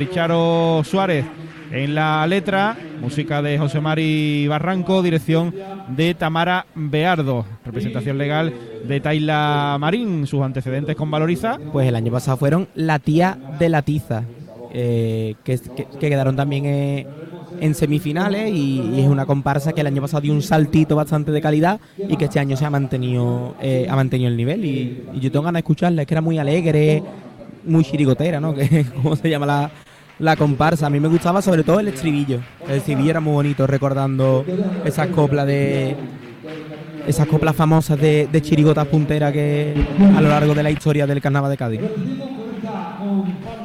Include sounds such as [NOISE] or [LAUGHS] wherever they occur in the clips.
Richaro Suárez. En la letra, música de José Mari Barranco, dirección de Tamara Beardo, representación legal de Taila Marín, sus antecedentes con Valoriza. Pues el año pasado fueron La tía de la tiza, eh, que, quedaron también eh, en semifinales y, es una comparsa que el año pasado dio un saltito bastante de calidad y que este año se ha mantenido, eh, ha mantenido el nivel. Y, y, yo tengo ganas de escucharla, es que era muy alegre, muy chirigotera, ¿no? [LAUGHS] Cómo se llama la, la comparsa. A mí me gustaba sobre todo el estribillo. El estribillo era muy bonito, recordando esas coplas de. Esas coplas famosas de, chirigotas punteras que a lo largo de la historia del carnaval de Cádiz.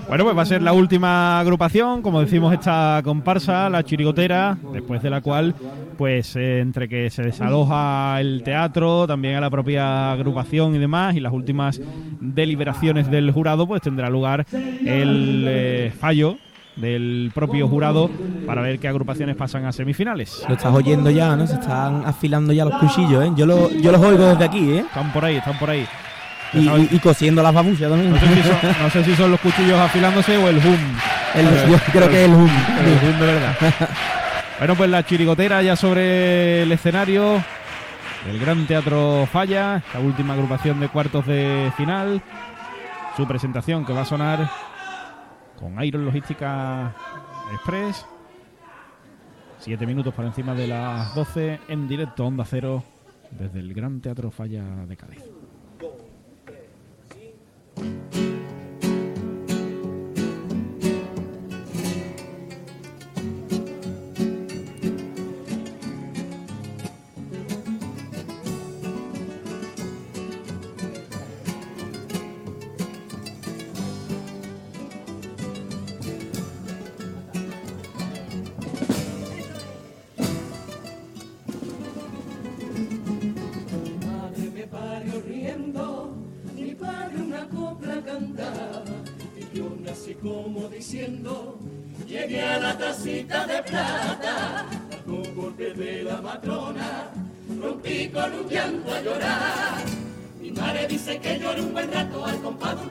Bueno, pues va a ser la última agrupación, como decimos, esta comparsa, la chirigotera, después de la cual, pues eh, entre que se desaloja el teatro, también a la propia agrupación y demás, y las últimas deliberaciones del jurado, pues tendrá lugar el eh, fallo del propio jurado para ver qué agrupaciones pasan a semifinales. Lo estás oyendo ya, ¿no? Se están afilando ya los cuchillos, ¿eh? Yo, lo, yo los oigo desde aquí, ¿eh? Están por ahí, están por ahí. Y, cosiendo las babuchas también. No sé, si son, los cuchillos afilándose o el hum. yo creo que es el hum. El hum de verdad. bueno, pues la chirigotera ya sobre el escenario. El Gran Teatro Falla, la última agrupación de cuartos de final. Su presentación que va a sonar con Iron Logística Express. Siete minutos por encima de las 12 en directo Onda Cero desde el Gran Teatro Falla de Cádiz. thank you llegué a la tacita de plata, con golpe de la matrona, rompí con un llanto a llorar. Mi madre dice que lloré un buen rato al compás un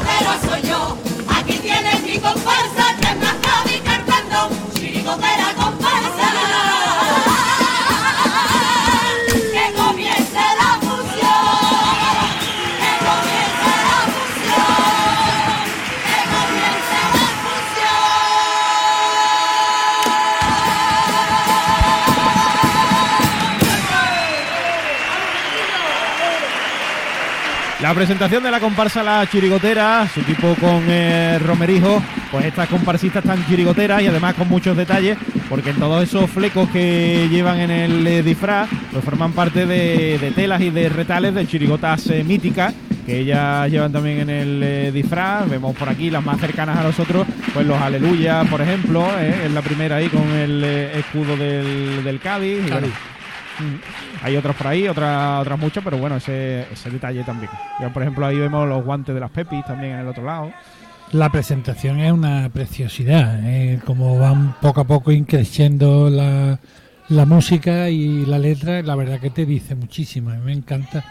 chirigotero soy yo. Aquí tienes mi comparsa que es más y cantando. Chirigotera La presentación de la comparsa La Chirigotera, su equipo con eh, Romerijo, pues estas comparsistas están chirigoteras y además con muchos detalles, porque en todos esos flecos que llevan en el eh, disfraz, pues forman parte de, telas y de retales de chirigotas eh, míticas que ellas llevan también en el disfraz. Vemos por aquí las más cercanas a nosotros, pues los Aleluya, por ejemplo, es la primera ahí con el escudo del, del Cádiz. Hay otros por ahí, otras otras muchas, pero bueno, ese, ese detalle también. Ya, por ejemplo, ahí vemos los guantes de las Pepis también en el otro lado. La presentación es una preciosidad, ¿eh? como van poco a poco increciendo la, la música y la letra, la verdad que te dice muchísimo, a mí me encanta. La-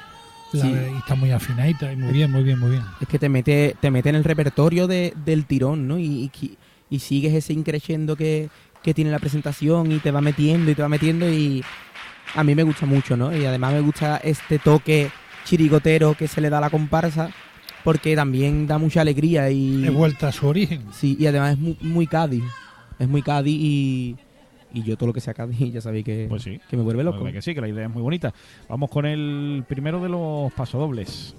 Sí. Y está muy afinadita y muy bien, muy bien, muy bien. Es que te mete, te mete en el repertorio de- del tirón, ¿no? Y, y, y sigues ese increciendo que, que tiene la presentación y te va metiendo y te va metiendo y a mí me gusta mucho, ¿no? Y además me gusta este toque chirigotero que se le da a la comparsa porque también da mucha alegría y... He vuelta a su origen. Sí, y además es muy, muy Cádiz. Es muy Cádiz y, y yo todo lo que sea Cádiz ya sabéis que, Pues sí. que me vuelve loco. verdad que sí, que la idea es muy bonita. Vamos con el primero de los pasodobles.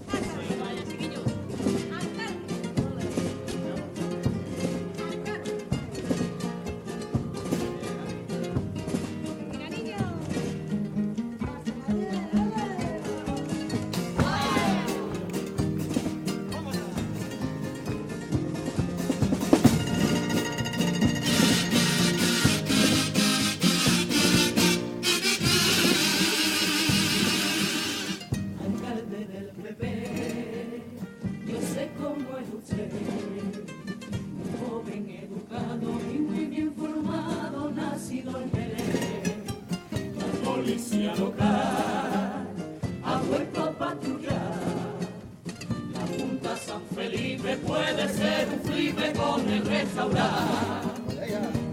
Puede ser un flipe con el restaurar.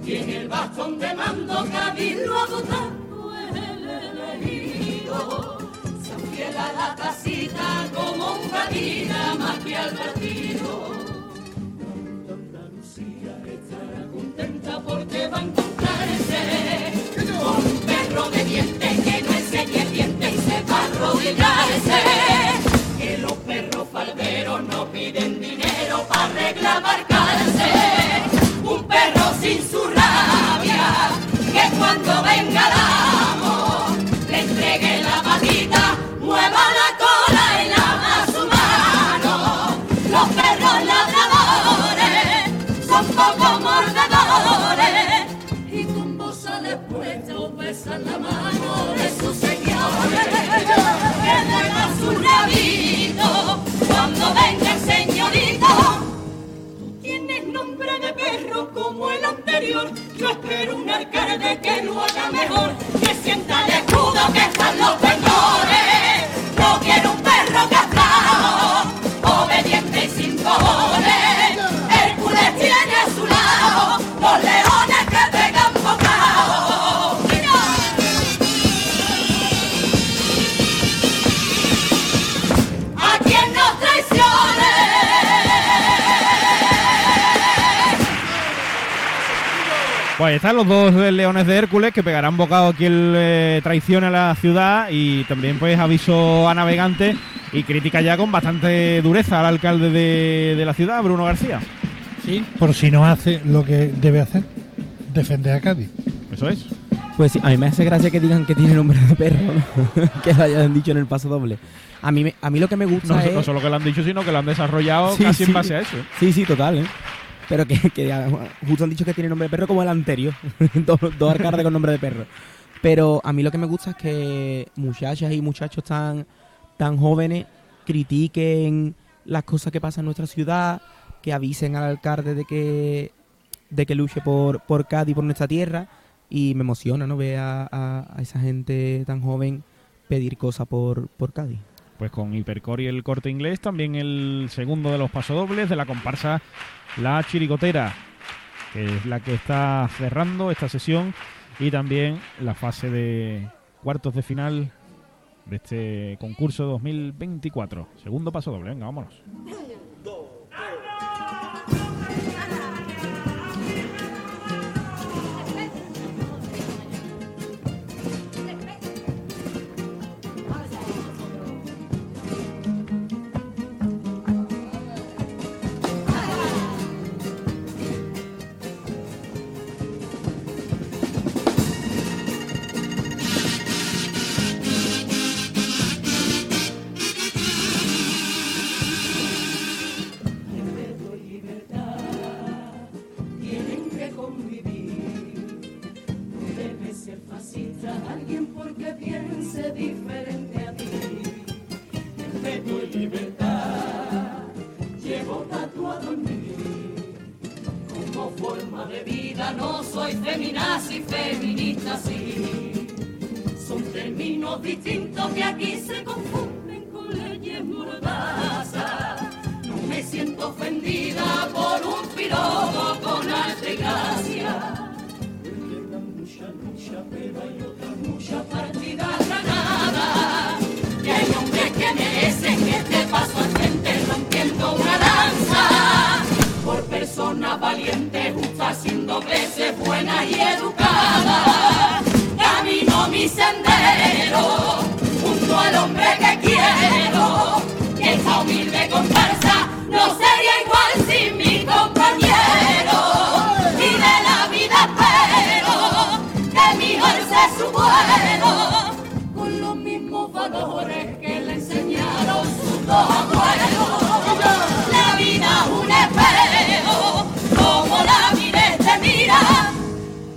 Y en el bastón de mando Cabildo ha votado el elegido. Se afiela la casita como un gallina más que al partido. Andalucía estará contenta porque va a encontrarse con un perro de dientes que no enseñe dientes y sepa arrodillarse. Están los dos leones de Hércules que pegarán bocado a quien eh, traicione a la ciudad y también pues aviso a navegantes y crítica ya con bastante dureza al alcalde de, de la ciudad, Bruno García. Sí. Por si no hace lo que debe hacer, defender a Cádiz. Eso es. Pues sí, a mí me hace gracia que digan que tiene nombre de perro, ¿no? [LAUGHS] que lo hayan dicho en el paso doble. A mí, a mí lo que me gusta No, es... no solo que lo han dicho, sino que lo han desarrollado Sí, casi sí. en base a eso. Sí, sí, total, ¿eh? Pero que, que justo han dicho que tiene nombre de perro como el anterior. [LAUGHS] dos, dos alcaldes con nombre de perro. Pero a mí lo que me gusta es que muchachas y muchachos tan, tan jóvenes critiquen las cosas que pasan en nuestra ciudad, que avisen al alcalde de que, de que luche por, por Cádiz, por nuestra tierra. Y me emociona, ¿no? Ver a esa gente tan joven pedir cosas por, por Cádiz. Pues con Hipercore y el corte inglés, también el segundo de los pasodobles de la comparsa La Chirigotera, que es la que está cerrando esta sesión y también la fase de cuartos de final de este concurso 2024. Segundo pasodoble, venga, vámonos. Se confunden con leyes mordazas. No me siento ofendida por un piropo con arte y gracia. Queda mucha lucha, pero otra mucha partida granada. Y hay hombres que merecen este paso al frente rompiendo una danza. Por personas valientes, justas, sin dobleces, buenas y educadas. Camino mi sendero, hombre que quiero. Y esta humilde comparsa no sería igual sin mi compañero. Y de la vida espero que mi alce su vuelo con los mismos valores que le enseñaron sus dos abuelos. La vida un espejo, como la mires te mira.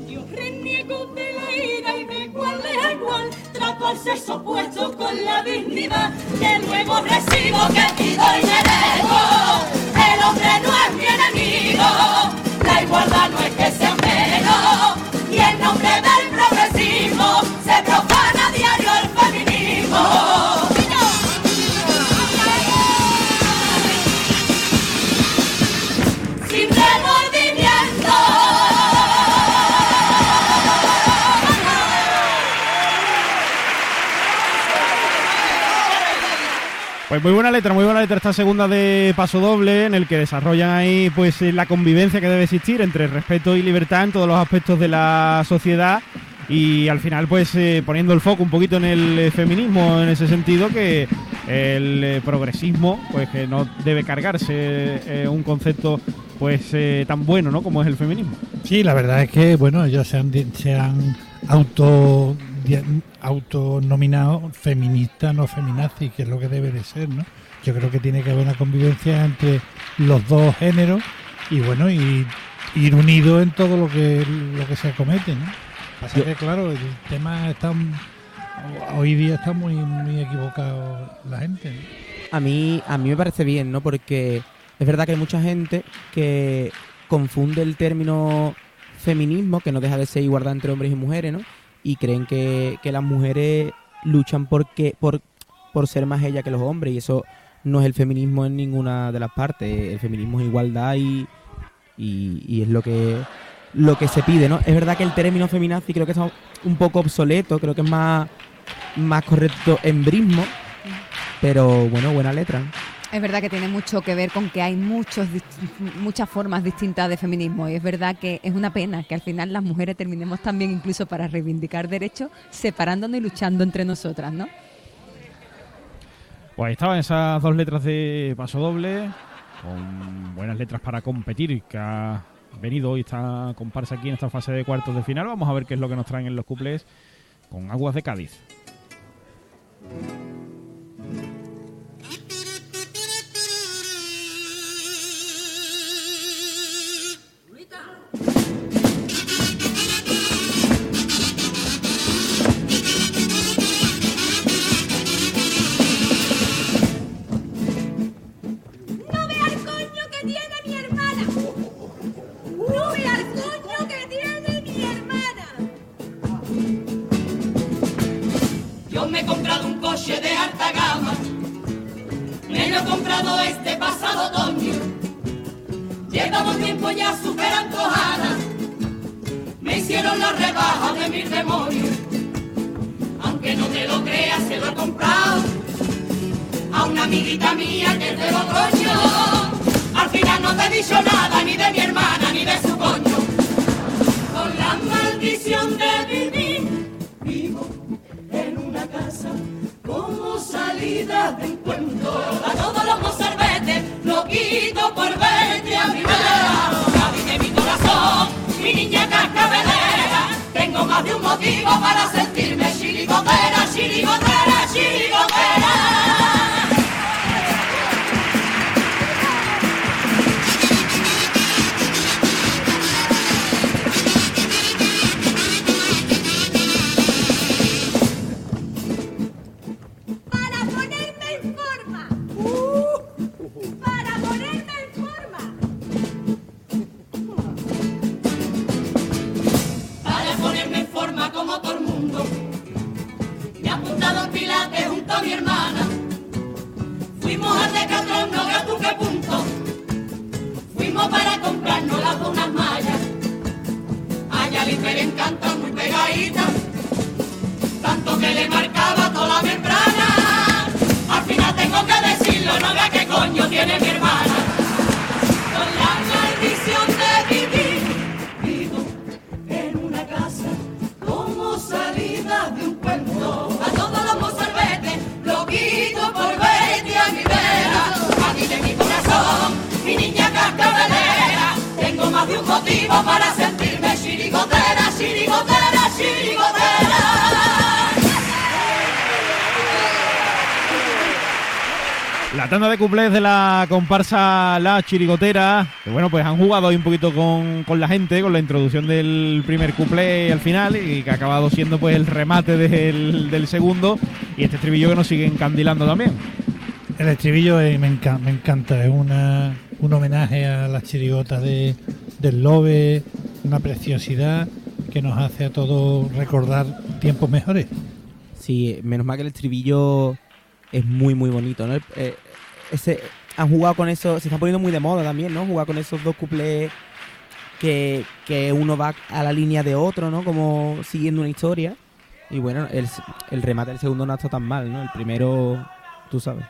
Yo reniego de la al sexo opuesto con la dignidad que luego recibo que pido y merezco. El hombre no es mi enemigo, la igualdad no es que sea menos y en nombre del progresismo se profana Pues muy buena letra, muy buena letra esta segunda de Paso Doble, en el que desarrollan ahí pues eh, la convivencia que debe existir entre respeto y libertad en todos los aspectos de la sociedad y al final pues eh, poniendo el foco un poquito en el eh, feminismo en ese sentido que el progresismo pues que no debe cargarse un concepto pues tan bueno ¿no? como es el feminismo. Sí, la verdad es que, bueno, ellos se han, se han auto autonominado feminista, no feminazi, que es lo que debe de ser, ¿no? Yo creo que tiene que haber una convivencia entre los dos géneros y, bueno, y ir unidos en todo lo que lo que se acomete, ¿no? Pasa Yo- que, claro, el tema está... Hoy día está muy, muy equivocado la gente, ¿no? A mí, a mí me parece bien, ¿no? Porque es verdad que hay mucha gente que confunde el término feminismo, que no deja de ser igualdad entre hombres y mujeres, ¿no? Y creen que, que las mujeres luchan porque, por, por ser más ellas que los hombres, y eso no es el feminismo en ninguna de las partes. El feminismo es igualdad y, y, es lo que lo que se pide, ¿no? Es verdad que el término feminazi creo que está un poco obsoleto, creo que es más, más correcto embrismo, pero bueno, buena letra. Es verdad que tiene mucho que ver con que hay muchas formas distintas de feminismo y es verdad que es una pena que al final las mujeres terminemos también incluso para reivindicar derechos separándonos y luchando entre nosotras, ¿no? Pues ahí estaban esas dos letras de paso doble, con buenas letras para competir, que ha venido hoy esta comparsa aquí en esta fase de cuartos de final. Vamos a ver qué es lo que nos traen en los cuplés con Aguas de Cádiz. Me he comprado un coche de alta gama. Me lo he comprado este pasado otoño. Llevamos tiempo ya superando Ana. Me hicieron la rebaja de mis demonios. Aunque no te lo creas, se lo he comprado a una amiguita mía que es de Logroño. Al final no te he dicho nada ni de mi hermana ni de su coño. Con la maldición de vivir, salida de encuentro. A todos los mozalbetes lo quito por verte a mi vera. Cádiz de mi corazón, mi niña cascabelera. Tengo más de un motivo para sentirme chirigotera, chirigotera, chirigotera. Para sentirme chirigotera, chirigotera, chirigotera. La tanda de cuplés de la comparsa La Chirigotera, que bueno, pues han jugado ahí un poquito con, con la gente, con la introducción del primer cuplé al final, y que ha acabado siendo pues el remate del, del segundo, y este estribillo que nos sigue encandilando también. El estribillo eh, me, enca- me encanta, es una, un homenaje a las chirigotas de, del Lobe, una preciosidad que nos hace a todos recordar tiempos mejores. Sí, menos mal que el estribillo es muy, muy bonito, ¿no? Eh, ese, han jugado con eso, se está poniendo muy de moda también, ¿no? Jugar con esos dos cuplés que, que uno va a la línea de otro, ¿no? Como siguiendo una historia. Y bueno, el, el remate del segundo no está tan mal, ¿no? El primero, tú sabes.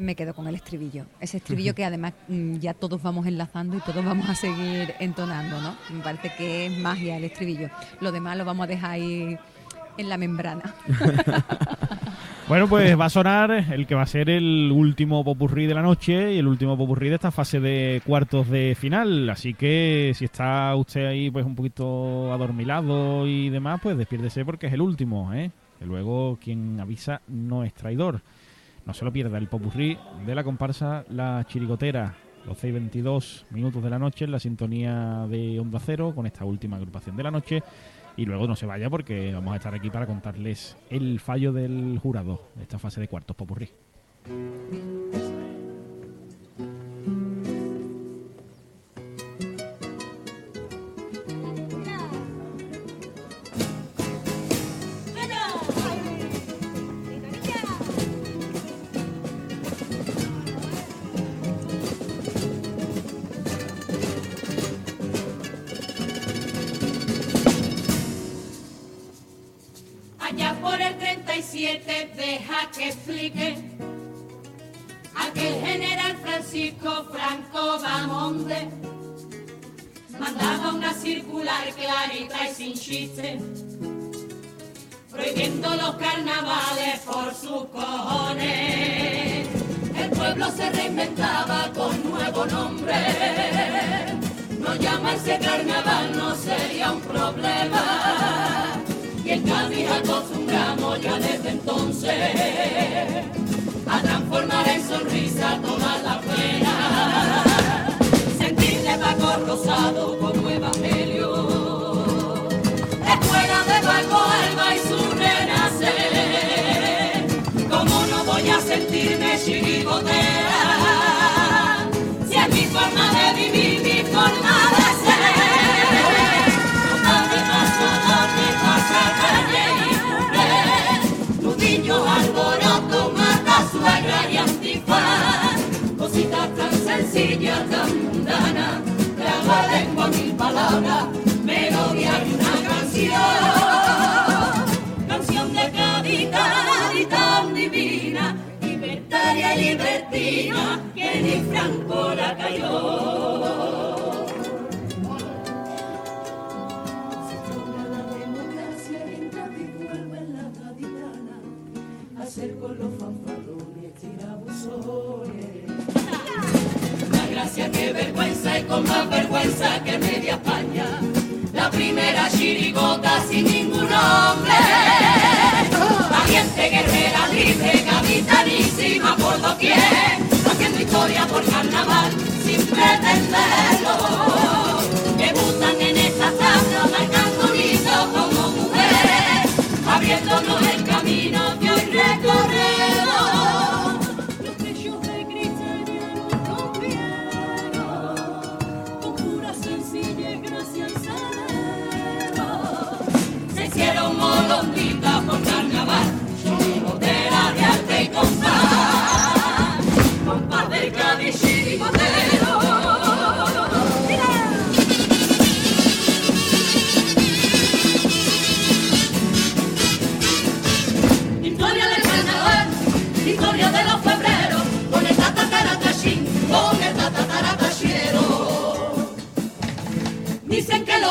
Me quedo con el estribillo. Ese estribillo que además mm, ya todos vamos enlazando y todos vamos a seguir entonando, ¿no? Me parece que es magia el estribillo. Lo demás lo vamos a dejar ahí en la membrana. [LAUGHS] Bueno, pues va a sonar el que va a ser el último popurrí de la noche y el último popurrí de esta fase de cuartos de final. Así que si está usted ahí pues un poquito adormilado y demás, pues despiérdese porque es el último, ¿eh? Que luego quien avisa no es traidor. No se lo pierda el popurrí de la comparsa La Chirigotera. Los 6.22 minutos de la noche en la sintonía de Onda Cero con esta última agrupación de la noche. Y luego no se vaya porque vamos a estar aquí para contarles el fallo del jurado de esta fase de cuartos popurrí. Francisco Franco Bamonde. Mandaba una circular clarita y sin chiste prohibiendo los carnavales por sus cojones. El pueblo se reinventaba con nuevo nombre. No llamarse carnaval no sería un problema. Y en Cádiz acostumbramos ya desde entonces transformar en sonrisa toda la pena. Sentirle Paco Rosado como Evangelio. Escuela de Paco Alba y su renacer. ¿Cómo no voy a sentirme chirigotera? Si es mi forma de vivir, mi forma tan sencillas, tan mundanas Traba lengua mil palabras Melodía y una canción. Canción de cavidad y tan divina Libertaria y libertina Que ni Franco la cayó más vergüenza que media España. La primera chirigota sin ningún nombre. Valiente, guerrera, libre, capitanísima por doquier. Haciendo historia por carnaval sin pretenderlo. Debutan en esta tabla marcando un hito como mujeres, abriéndonos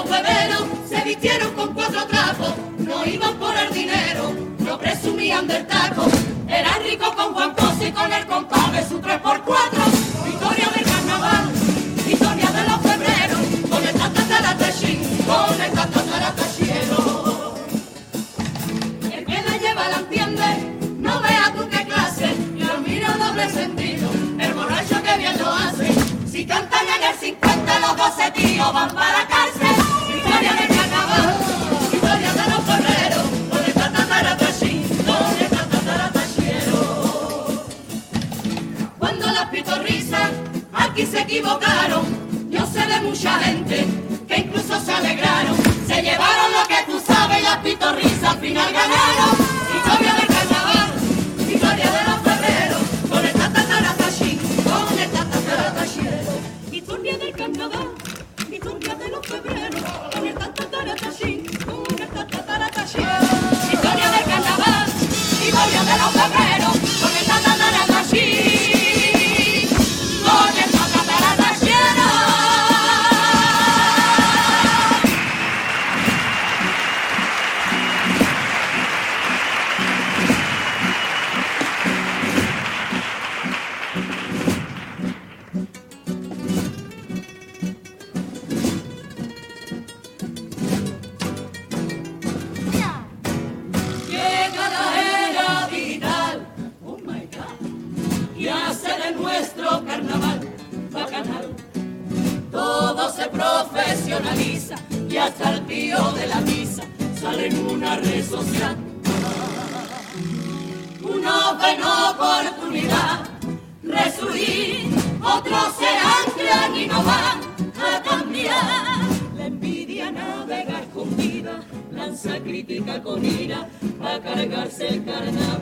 febrero se vistieron con cuatro trapos, no iban por el dinero, no presumían del taco. Eran ricos con Juan Pozo y con el compás de su 3x4. Victoria del carnaval, historia de los febreros, con el tatataratachín, con el tatataratachero. El que la lleva la entiende, no vea tú qué clase, y lo doble sentido, el borracho que bien lo hace. Si cantan en el 50 los 12 tíos van para cárcel, Cuando las pitorrisas aquí se equivocaron, yo sé de mucha gente una red social. Unos ven oportunidad, resurgir, otros se anclan y no van a cambiar. La envidia navega escondida, lanza crítica con ira, a cargarse el carnaval.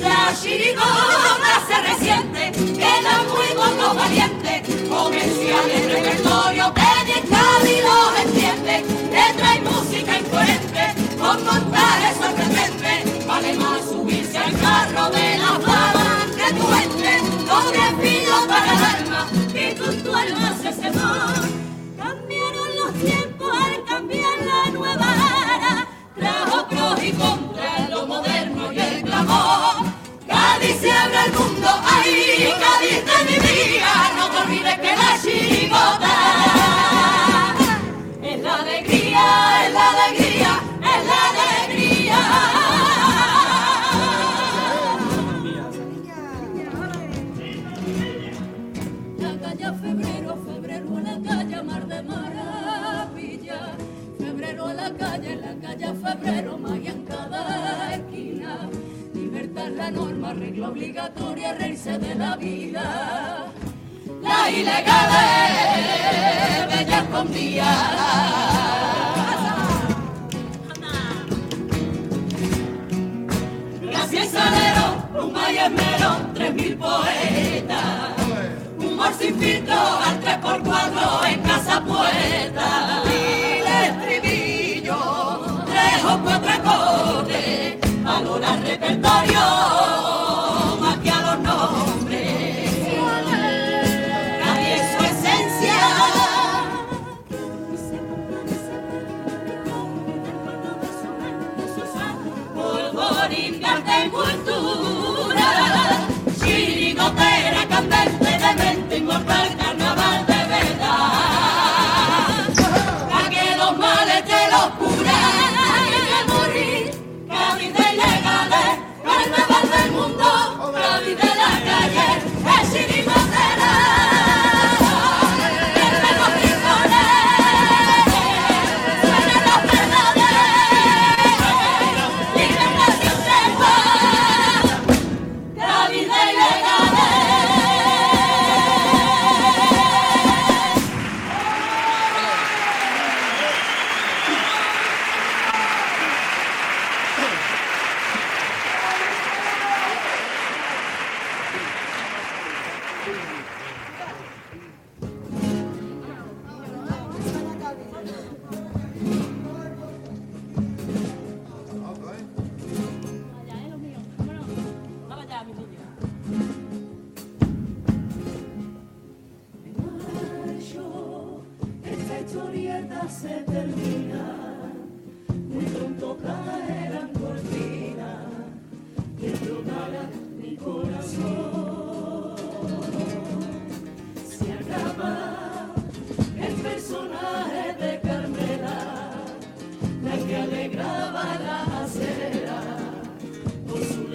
La chirigota se resiente, queda muy poco valiente, comercial el repertorio que ni el Cádiz lo entiende, letra y música incoherente, con montajes sorprendentes, vale más subirse al carro de la fama que tu ente, doble filo para el alma, que con tu alma se cebó. Cambiaron los tiempos al cambiar la nueva era, trajo pros calle febrero, magia en cada esquina. Libertad la norma, regla obligatoria, reírse de la vida. La ilegal es bella escondida. Salero, Pluma y Esmero, tres mil poetas. Humor sin filtro al 3x4 en casa puesta.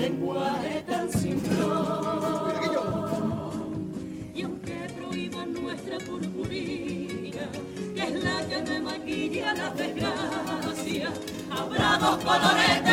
Lenguaje tan simplón. Y aunque prohíban nuestra purpurina, que es la que me maquilla la desgracia, habrá dos colores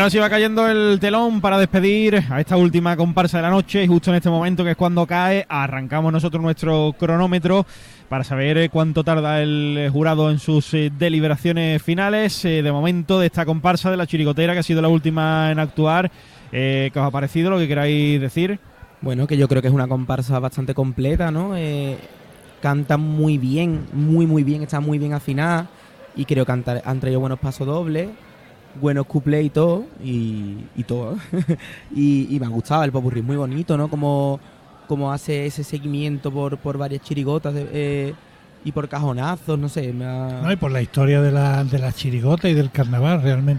Bueno, así va cayendo el telón para despedir a esta última comparsa de la noche y justo en este momento que es cuando cae, arrancamos nosotros nuestro cronómetro para saber eh, cuánto tarda el eh, jurado en sus eh, deliberaciones finales. De momento de esta comparsa de la chirigotera que ha sido la última en actuar, ¿qué os ha parecido? Lo que queráis decir. Bueno, que yo creo que es una comparsa bastante completa, ¿no? Canta muy bien, muy, muy bien, está muy bien afinada. Y creo que han traído buenos pasos dobles, buenos cuplés y todo. Y, y todo. [LAUGHS] y, y me ha gustado el popurrí, muy bonito, ¿no? Como, como hace ese seguimiento por, por varias chirigotas eh, y por cajonazos, no sé. Me. No, y por la historia de la, de la chirigota y del carnaval, realmente